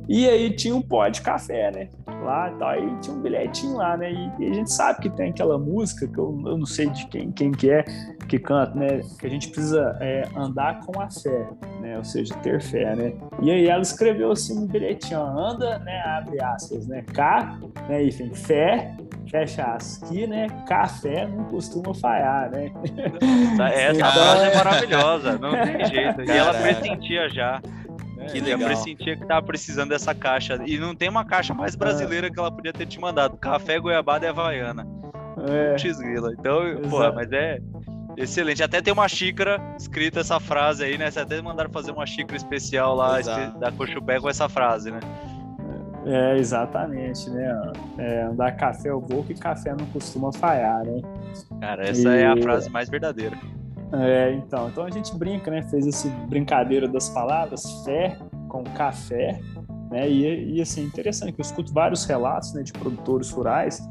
E aí tinha um pó de café, né? Lá e tal. Aí tinha um bilhetinho lá, né? E, e, a gente sabe que tem aquela música, que eu, eu não sei de quem, quem que é, que canta, né? Que a gente precisa é, andar com a fé, né? Ou seja, ter fé, né? E aí ela escreveu assim no bilhetinho, anda, né? Abre aspas, né? Cá, né? Enfim, fé, fecha aspas. Que, né? Café não costuma falhar, né? Essa então, frase é maravilhosa, não tem jeito. E ela pressentia já. Que legal. Eu pressentia que tava precisando dessa caixa. E não tem uma caixa mais brasileira que ela podia ter te mandado. Café, goiabada e havaiana. É. Então, pô, mas é excelente. Até tem uma xícara escrita essa frase aí, né? Você até mandaram fazer uma xícara especial lá Exato. da Cochupé com essa frase, né? É, exatamente, né? É, andar café o boca e café não costuma falhar, né? Cara, essa e... é a frase mais verdadeira. É, então, então a gente brinca, né? Fez esse brincadeira das palavras, fé com café, né? E, e assim, interessante que eu escuto vários relatos né, de produtores rurais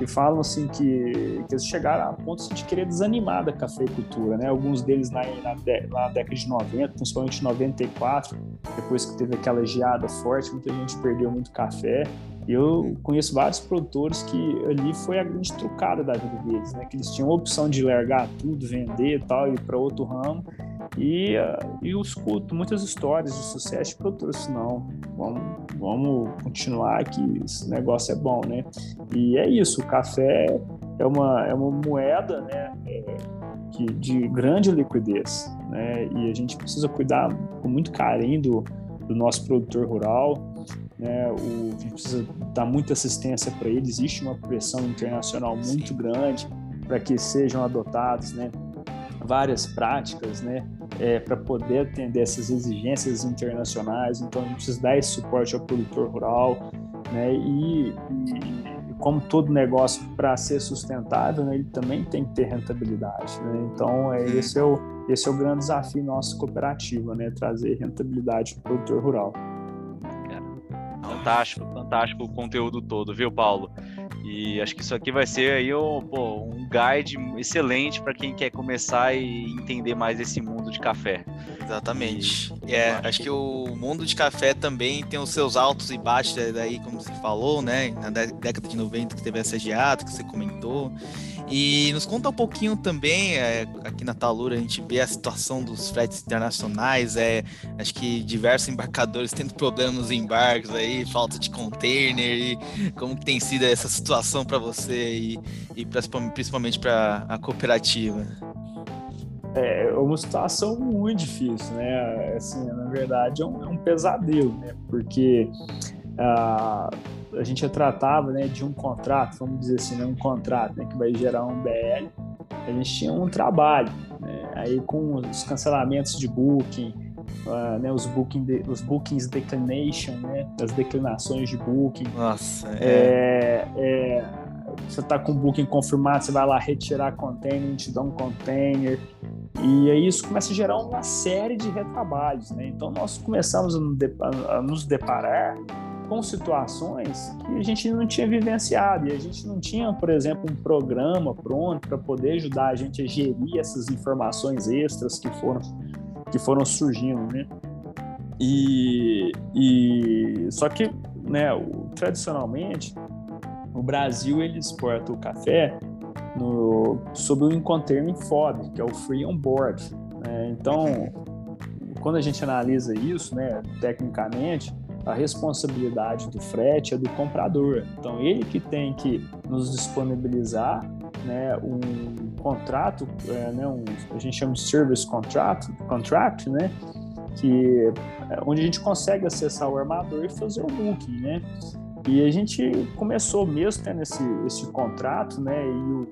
e falam assim que, que eles chegaram a ponto assim, de querer desanimar da cafeicultura, né? Alguns deles na, na, na década de 90, principalmente 94, depois que teve aquela geada forte, muita gente perdeu muito café. Eu conheço vários produtores que ali foi a grande trucada da vida deles, né? Que eles tinham a opção de largar tudo, vender e tal, ir para outro ramo. E, uh, e eu escuto muitas histórias de sucesso de produtores assim, não, vamos, vamos continuar que esse negócio é bom, né? E é isso, o café é uma, é uma moeda, né? É, que, de grande liquidez, né? E a gente precisa cuidar com muito carinho do, do nosso produtor rural, né? O, a gente precisa dar muita assistência para ele. Existe uma pressão internacional muito grande para que sejam adotados, né? várias práticas, né, é, para poder atender essas exigências internacionais. Então a gente precisa dar esse suporte ao produtor rural, né, e, e como todo negócio para ser sustentável, né, ele também tem que ter rentabilidade. Né? Então é, esse é o esse é o grande desafio nosso cooperativa, né, trazer rentabilidade para o produtor rural. Fantástico, fantástico o conteúdo todo, viu, Paulo? E acho que isso aqui vai ser aí um, pô, um guide excelente para quem quer começar e entender mais esse mundo de café. Exatamente. E, é, acho que o mundo de café também tem os seus altos e baixos, é, daí como você falou, né? Na década de 90 que teve essa geada que você comentou. E nos conta um pouquinho também, é, aqui na Talura a gente vê a situação dos fretes internacionais, é, acho que diversos embarcadores tendo problemas nos embarques aí, falta de container, e como tem sido essa situação para você e, e principalmente para a cooperativa? É, é uma situação muito difícil, né? Assim, na verdade é um, é um pesadelo, né? Porque ah, a gente tratava né, de um contrato, vamos dizer assim, né, um contrato né, que vai gerar um BL, a gente tinha um trabalho. Né, aí com os cancelamentos de booking, uh, né, os, booking de, os bookings declination, né, as declinações de booking. Nossa, é... é, é você está com o booking confirmado, você vai lá retirar container, te dá um container. E aí isso começa a gerar uma série de retrabalhos. Né? Então nós começamos a nos deparar com situações que a gente não tinha vivenciado e a gente não tinha, por exemplo, um programa pronto para poder ajudar a gente a gerir essas informações extras que foram que foram surgindo, né? E, e só que, né, tradicionalmente o Brasil ele exporta o café no, sob o Incoterm FOB, que é o Free On Board. Né? Então, quando a gente analisa isso, né, tecnicamente, a responsabilidade do frete é do comprador. Então, ele que tem que nos disponibilizar né, um contrato, é, né, um, a gente chama de service contract, contract, né, que, é onde a gente consegue acessar o armador e fazer o booking, né? E a gente começou mesmo tendo esse, esse contrato, né, e o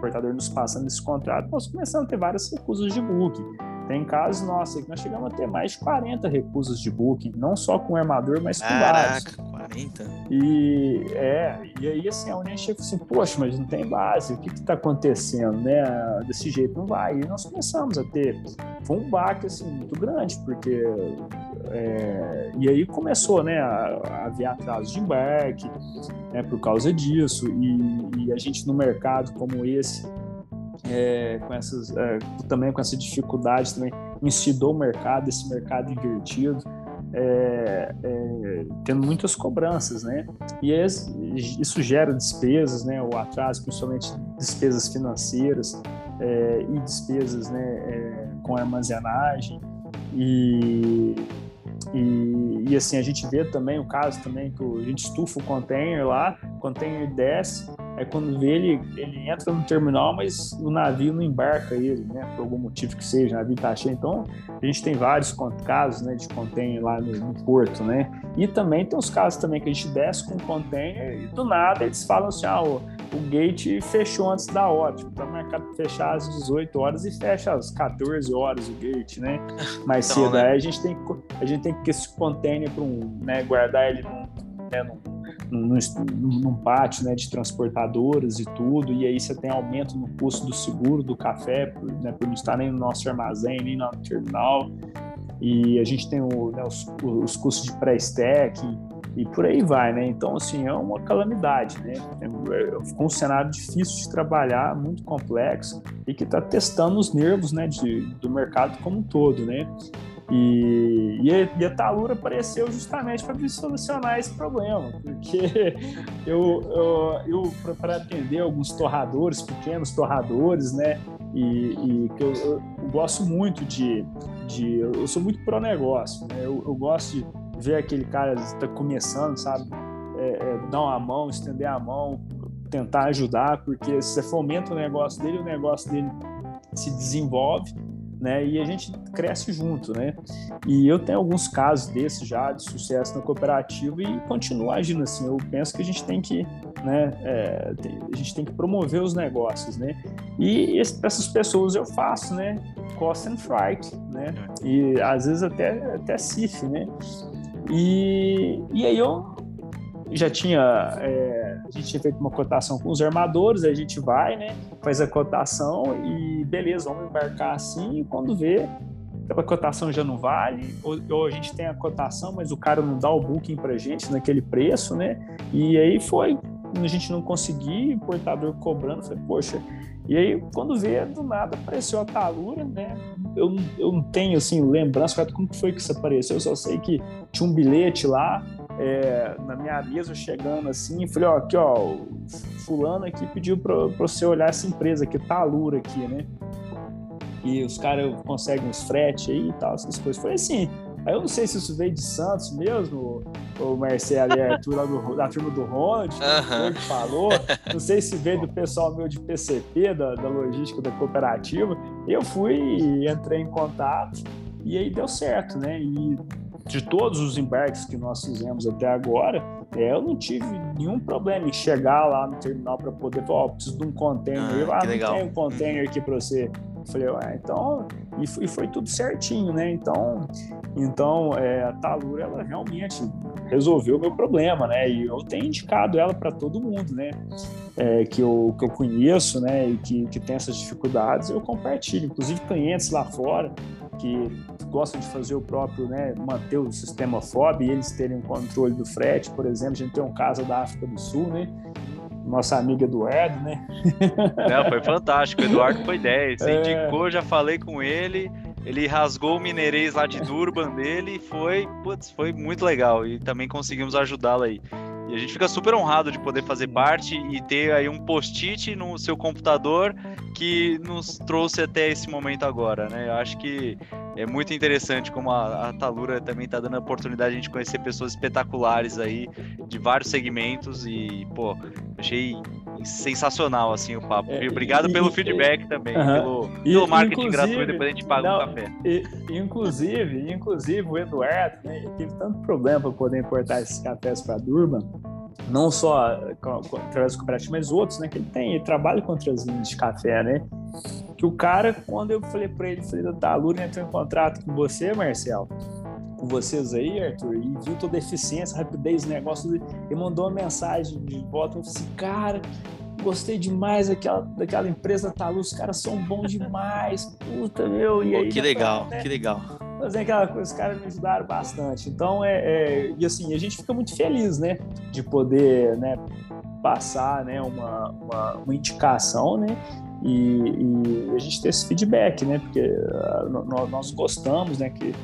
portador nos passando esse contrato, nós começamos a ter vários recursos de booking. Tem casos, nossa, que nós chegamos a ter mais de 40 recusas de booking, não só com o armador, mas com Caraca, vários. 40? E, é, e aí, assim, a gente chega assim, poxa, mas não tem base, o que está acontecendo, né? Desse jeito não vai. E nós começamos a ter, foi um baque, assim, muito grande, porque é, e aí começou né, a, haver atraso de embarque né, por causa disso, e, e, a gente no mercado como esse, é, com essas, é, também com essa dificuldade, também incidou o mercado, esse mercado invertido, é, é, tendo muitas cobranças, né? E isso gera despesas, né? O atraso, principalmente despesas financeiras é, e despesas, né? É, com armazenagem e, e, e, assim a gente vê também o caso também que a gente estufa o container lá, o container desce Aí quando vê ele, ele entra no terminal, mas o navio não embarca ele, né? Por algum motivo que seja, o navio tá cheio. Então, a gente tem vários casos, né, de container lá no, no, porto, né? E também tem os casos também que a gente desce com o container e do nada eles falam assim, ah, o gate fechou antes da hora, tipo, tá marcado para fechar às 18 horas e fecha às 14 horas o gate, né? Mais então, cedo. Né? Aí a gente tem a gente tem que esse container para um, né, guardar ele num, né, num num, num pátio né, de transportadoras e tudo, e aí você tem aumento no custo do seguro do café, por, né, por não estar nem no nosso armazém, nem no terminal, e a gente tem o, né, os, os, custos de pré-stack, e por aí vai, né? Então, assim, é uma calamidade, né? Ficou um cenário difícil de trabalhar, muito complexo e que está testando os nervos, né, de, do mercado como um todo, né? E, e, a, e a Talura apareceu justamente para solucionar esse problema, porque eu, eu, eu para atender alguns torradores, pequenos torradores, né? E, e que eu, eu, eu, gosto muito de, de. Eu sou muito pró-negócio, né? Eu, eu, gosto de ver aquele cara está começando, sabe? É, é, dar uma mão, estender a mão, tentar ajudar, porque você fomenta o negócio dele, o negócio dele se desenvolve né? E a gente cresce junto, né? E eu tenho alguns casos desses já de sucesso na cooperativa e continuo agindo assim. Eu penso que a gente tem que, né? É, a gente tem que promover os negócios, né? E essas pessoas eu faço, né? Cost and Fright, né? E às vezes até até CIF, né? E, e aí eu já tinha é, a gente tinha feito uma cotação com os armadores, a gente vai, né, faz a cotação e beleza, vamos embarcar assim, e quando vê, a cotação já não vale, ou, ou, a gente tem a cotação, mas o cara não dá o booking pra gente naquele preço, né, e aí foi, a gente não conseguia, o portador cobrando, falei, poxa, e aí quando vê, do nada apareceu a Talura, né, eu, eu não tenho, assim, lembrança, como foi que isso apareceu, eu só sei que tinha um bilhete lá, é, na minha mesa chegando assim, falei, ó, aqui ó, fulano aqui pediu para você olhar essa empresa aqui, Talura aqui, né? E os caras conseguem uns frete aí e tal, essas coisas. Foi assim. Aí eu não sei se isso veio de Santos mesmo, o Marcelo e Arthur lá do, da turma do Ronald, uhum. que falou. Não sei se veio do pessoal meu de PCP, da, da logística da cooperativa. Eu fui e entrei em contato e aí deu certo, né? E de todos os embarques que nós fizemos até agora, é, eu não tive nenhum problema em chegar lá no terminal para poder falar, oh, preciso de um container. Ah, eu, ah, não legal. tem um container aqui para você. Falei, ah, então, e foi, e foi, tudo certinho, né? Então, então é, a Talura, ela realmente resolveu o meu problema, né? E eu tenho indicado ela para todo mundo, né? É, que, eu, que eu conheço, né? E que, que tem essas dificuldades, eu compartilho. Inclusive, clientes lá fora que gostam de fazer o próprio, né, manter o sistema FOB e eles terem o controle do frete, por exemplo, a gente tem um caso da África do Sul, né, nossa amiga Eduardo, né? Não, foi fantástico, o Eduardo foi 10, é... indicou, já falei com ele, ele rasgou o mineirês lá de Durban dele e foi, putz, foi muito legal e também conseguimos ajudá-lo aí. E a gente fica super honrado de poder fazer parte e ter aí um post-it no seu computador que nos trouxe até esse momento agora, né? Eu acho que é muito interessante como a, a Talura também está dando a oportunidade de a gente conhecer pessoas espetaculares aí de vários segmentos e, pô, achei sensacional assim o papo. É, Obrigado e, pelo e, feedback e, também, uh -huh. pelo, pelo marketing gratuito, depois a gente paga não, um café. inclusive, inclusive o Eduardo, né, teve tanto problema para poder importar esses cafés para Durban, não só através do cooperativo, mas outros, né, que ele tem, ele trabalha com outras linhas de café, né? Que o cara, quando eu falei para ele, falei, tá, a Lura entrou em contrato com você, Marcel, com vocês aí, Arthur, e viu toda a eficiência, rapidez, negócio, e mandou uma mensagem de volta, eu falei assim, cara, gostei demais daquela, daquela empresa Talu, os caras são bons demais, puta, meu, e Pô, aí... Que legal, né? que legal. Fazer aquela coisa, os caras me ajudaram bastante, então, é, é, e assim, a gente fica muito feliz, né, de poder, né, passar, né, uma, uma, uma indicação, né, e, e, a gente ter esse feedback, né? Porque uh, nós gostamos, né? Que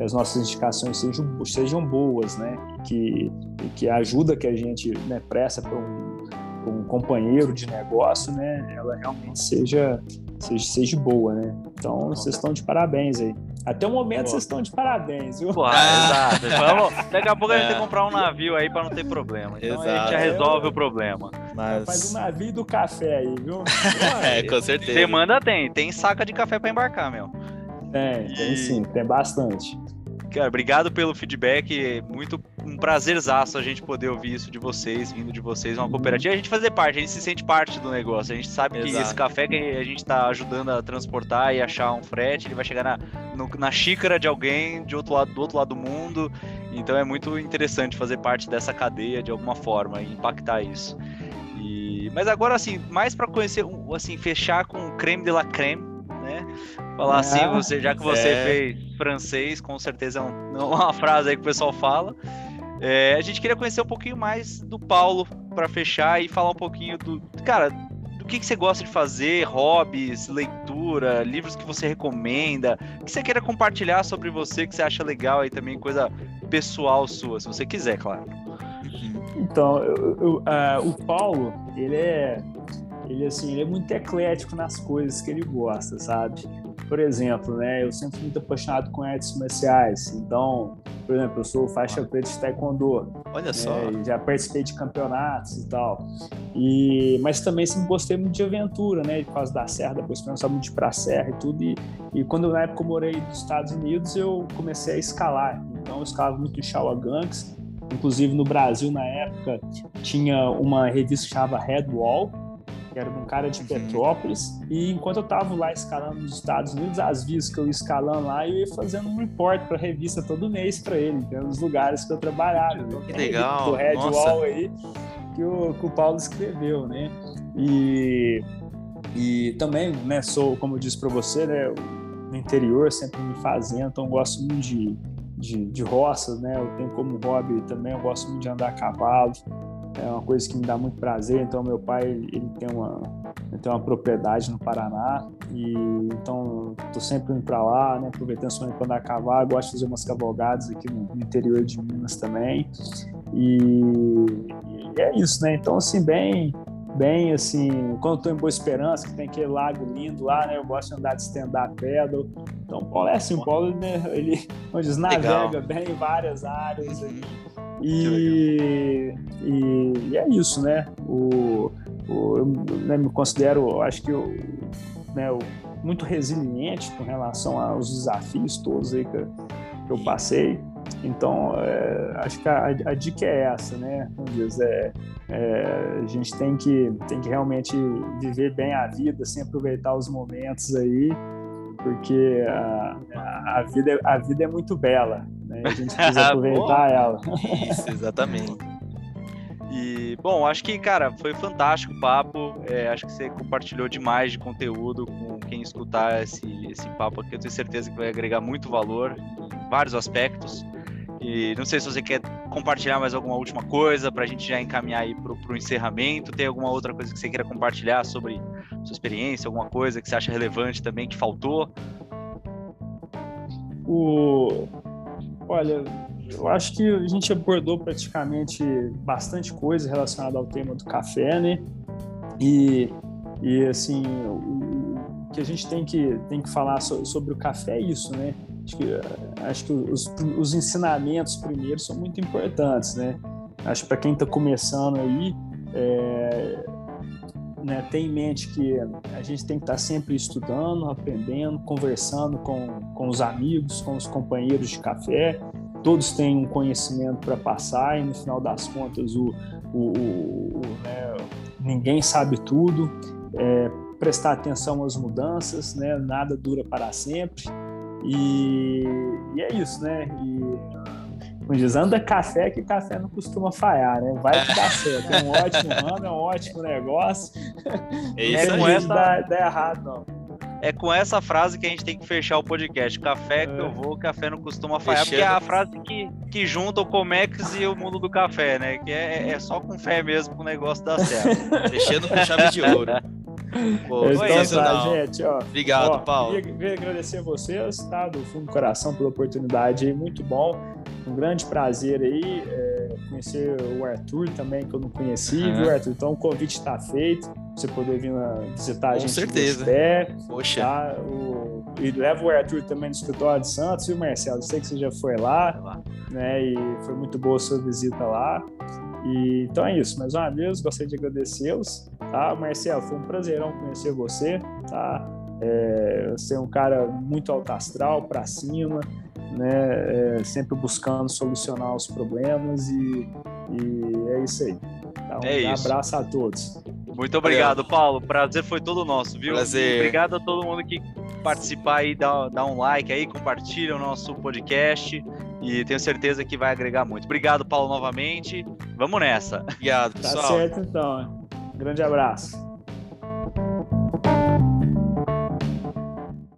as nossas indicações sejam, sejam boas, né? Que, que a ajuda que a gente né, presta para um, um, companheiro de negócio, né? Ela realmente seja, seja, seja boa, né? Então, vocês estão de parabéns aí. Até o momento vocês estão de parabéns, viu? Pô, exato. Vamos, daqui a pouco a gente tem que comprar um navio aí para não ter problema. Então exato. a gente já resolve o problema. Mas... Faz o navio do café aí, viu? é, com certeza. Demanda tem. Tem saca de café para embarcar, meu. Tem, tem e... sim, tem bastante. Cara, obrigado pelo feedback. Muito um prazerzaço a gente poder ouvir isso de vocês, vindo de vocês, uma cooperativa. A gente fazer parte, a gente se sente parte do negócio. A gente sabe Exato. que esse café que a gente está ajudando a transportar e achar um frete, ele vai chegar na, no, na xícara de alguém de outro lado, do outro lado do mundo. Então é muito interessante fazer parte dessa cadeia de alguma forma e impactar isso. E, mas agora, assim, mais para conhecer, assim, fechar com o creme de la creme Falar assim, é, você, já que você é. fez francês, com certeza é, um, é uma frase aí que o pessoal fala. É, a gente queria conhecer um pouquinho mais do Paulo para fechar e falar um pouquinho do. Cara, do que, que você gosta de fazer, hobbies, leitura, livros que você recomenda, que você queira compartilhar sobre você, que você acha legal aí também, coisa pessoal sua, se você quiser, claro. Então, eu, eu, uh, o Paulo, ele é, ele assim, ele é muito eclético nas coisas que ele gosta, sabe? Por exemplo, né, eu sempre fui muito apaixonado com artes marciais. Então, por exemplo, eu sou faixa preta de taekwondo. Olha né, só. Já participei de campeonatos e tal. E, mas também sempre gostei muito de aventura, né? Por causa da serra, depois pensava muito de pra serra e tudo. E, e quando na época eu morei nos Estados Unidos, eu comecei a escalar. Então, eu escalava muito em Shawaganks. Inclusive, no Brasil, na época, tinha uma revista que chamava Headwall, que era um cara de. Petrópolis, e enquanto eu estava lá escalando nos Estados Unidos, as vezes que eu ia escalando lá, eu ia fazendo um report para revista todo mês para ele, então, nos lugares que eu trabalhava. Então, que legal! O Red Nossa. Wall aí, que o, que o Paulo escreveu, né? E, e também, né, sou, como eu disse para você, né, no interior, sempre me fazendo, então gosto muito de, de, de roças, né? Eu tenho como hobby também, eu gosto muito de andar a cavalo é uma coisa que me dá muito prazer. Então, meu pai ele tem uma, ele tem uma propriedade no Paraná e então estou sempre indo para lá, né? Aproveitando o quando acabar, gosto de fazer umas cavalgadas aqui no, no interior de Minas também. E, e, é isso, né? Então, assim, bem, bem assim, quando estou em Boa Esperança, que tem aquele lago lindo lá, né? Eu gosto de andar de stand-up paddle. Então, o Paulo é assim, o Paulo, né? ele, diz, navega Legal. bem em várias áreas. Uhum. E, e, e, é isso, né? O, o eu né, me considero, acho que eu, né, eu, muito resiliente com relação aos desafios todos aí que, que eu passei. Então, é, acho que a, a, dica é essa, né? Diz, é, é, a gente tem que, tem que realmente viver bem a vida, assim, aproveitar os momentos aí, porque a, a, vida, a vida é muito bela, né? A gente precisa aproveitar ela. Isso, exatamente. E, bom, acho que, cara, foi fantástico o papo. É, acho que você compartilhou demais de conteúdo com quem escutar esse, esse papo aqui. Eu tenho certeza que vai agregar muito valor em vários aspectos. E não sei se você quer compartilhar mais alguma última coisa para a gente já encaminhar aí para o encerramento. Tem alguma outra coisa que você queira compartilhar sobre sua experiência, alguma coisa que você acha relevante também que faltou? O... Olha, eu acho que a gente abordou praticamente bastante coisa relacionada ao tema do café, né? E, e assim, o que a gente tem que, tem que falar sobre o café é isso, né? Acho que, acho que os, os ensinamentos primeiro são muito importantes, né? Acho que para quem está começando aí, é, né, tem em mente que a gente tem que estar sempre estudando, aprendendo, conversando com, com os amigos, com os companheiros de café. Todos têm um conhecimento para passar e no final das contas o, o, o né, ninguém sabe tudo. É, prestar atenção às mudanças, né? Nada dura para sempre. E, e é isso, né? E, como diz, anda café que café não costuma falhar, né? Vai que dá certo. É um ótimo ano, é um ótimo negócio. É isso não é essa... dá, dá errado, não. É com essa frase que a gente tem que fechar o podcast. Café que é. eu vou, café não costuma falhar. Fechando. Porque é a frase que, que junta o Comex e o mundo do café, né? Que é, é só com fé mesmo que o negócio dá certo. Fechando com chave de ouro. Pô, então, isso, tá, gente, ó. Obrigado, ó, Paulo. Queria, agradecer a vocês, tá? Do fundo do coração pela oportunidade aí, muito bom. Um grande prazer aí é, conhecer o Arthur também, que eu não conheci, uhum. viu, Arthur? Então o convite está feito, você poder vir visitar a Com gente. Com certeza. Pé, Poxa. Tá? O, e leva o Arthur também no escritório de Santos, viu, Marcelo? Eu sei que você já foi lá, né? E foi muito boa a sua visita lá. E, então é isso. Mais uma vez, gostaria de agradecê-los. Tá? Marcelo, foi um prazerão conhecer você. Tá? É, você é um cara muito alto astral, para cima, né? É, sempre buscando solucionar os problemas e, e é isso aí. Tá? Um é abraço a todos. Muito obrigado, Paulo. Prazer foi todo nosso, viu? Prazer. Obrigado a todo mundo que participar aí, dá, um like aí, compartilha o nosso podcast e tenho certeza que vai agregar muito. Obrigado, Paulo, novamente. Vamos nessa. Obrigado, tá pessoal. Tá certo, então. Grande abraço.